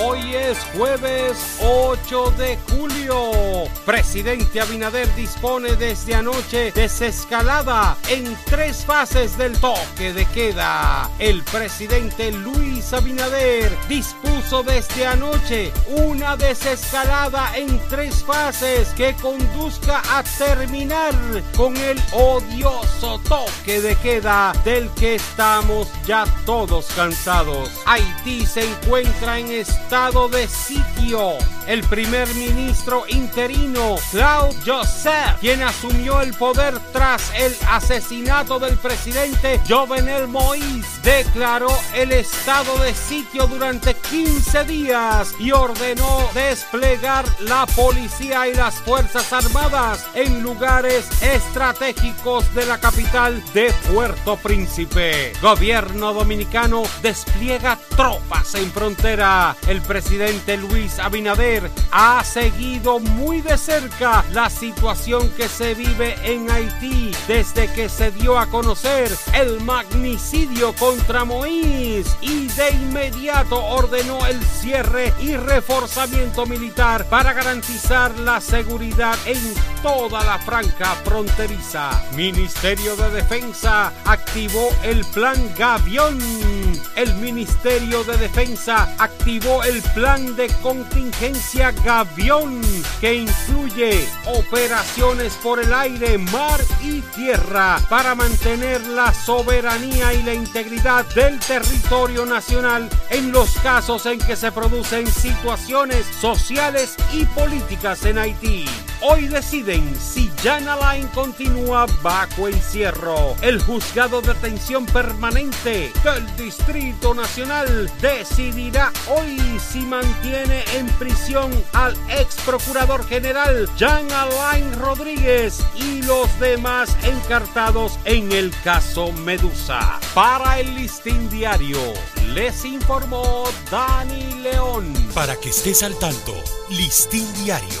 Hoy es jueves 8 de julio. Presidente Abinader dispone desde anoche desescalada en tres fases del toque de queda. El presidente Luis Abinader dispuso desde anoche una desescalada en tres fases que conduzca a terminar con el odioso toque de queda del que estamos ya todos cansados. Haití se encuentra en de sitio. El primer ministro interino, Claude Joseph, quien asumió el poder tras el asesinato del presidente Jovenel Moïse, declaró el estado de sitio durante 15 días y ordenó desplegar la policía y las fuerzas armadas en lugares estratégicos de la capital de Puerto Príncipe. Gobierno dominicano despliega tropas en frontera. El presidente Luis Abinader ha seguido muy de cerca la situación que se vive en Haití desde que se dio a conocer el magnicidio contra Moïse y de inmediato ordenó el cierre y reforzamiento militar para garantizar la seguridad en toda la franca fronteriza. Ministerio de Defensa activó el plan Gavión. El Ministerio de Defensa activó el plan de contingencia Gavión que incluye operaciones por el aire, mar y tierra para mantener la soberanía y la integridad del territorio nacional en los casos en que se producen situaciones sociales y políticas en Haití. Hoy deciden si Jan Alain continúa bajo encierro. El juzgado de atención permanente del Distrito Nacional decidirá hoy si mantiene en prisión al ex procurador general Jan Alain Rodríguez y los demás encartados en el caso Medusa. Para el listín diario, les informó Dani León. Para que estés al tanto, Listín Diario,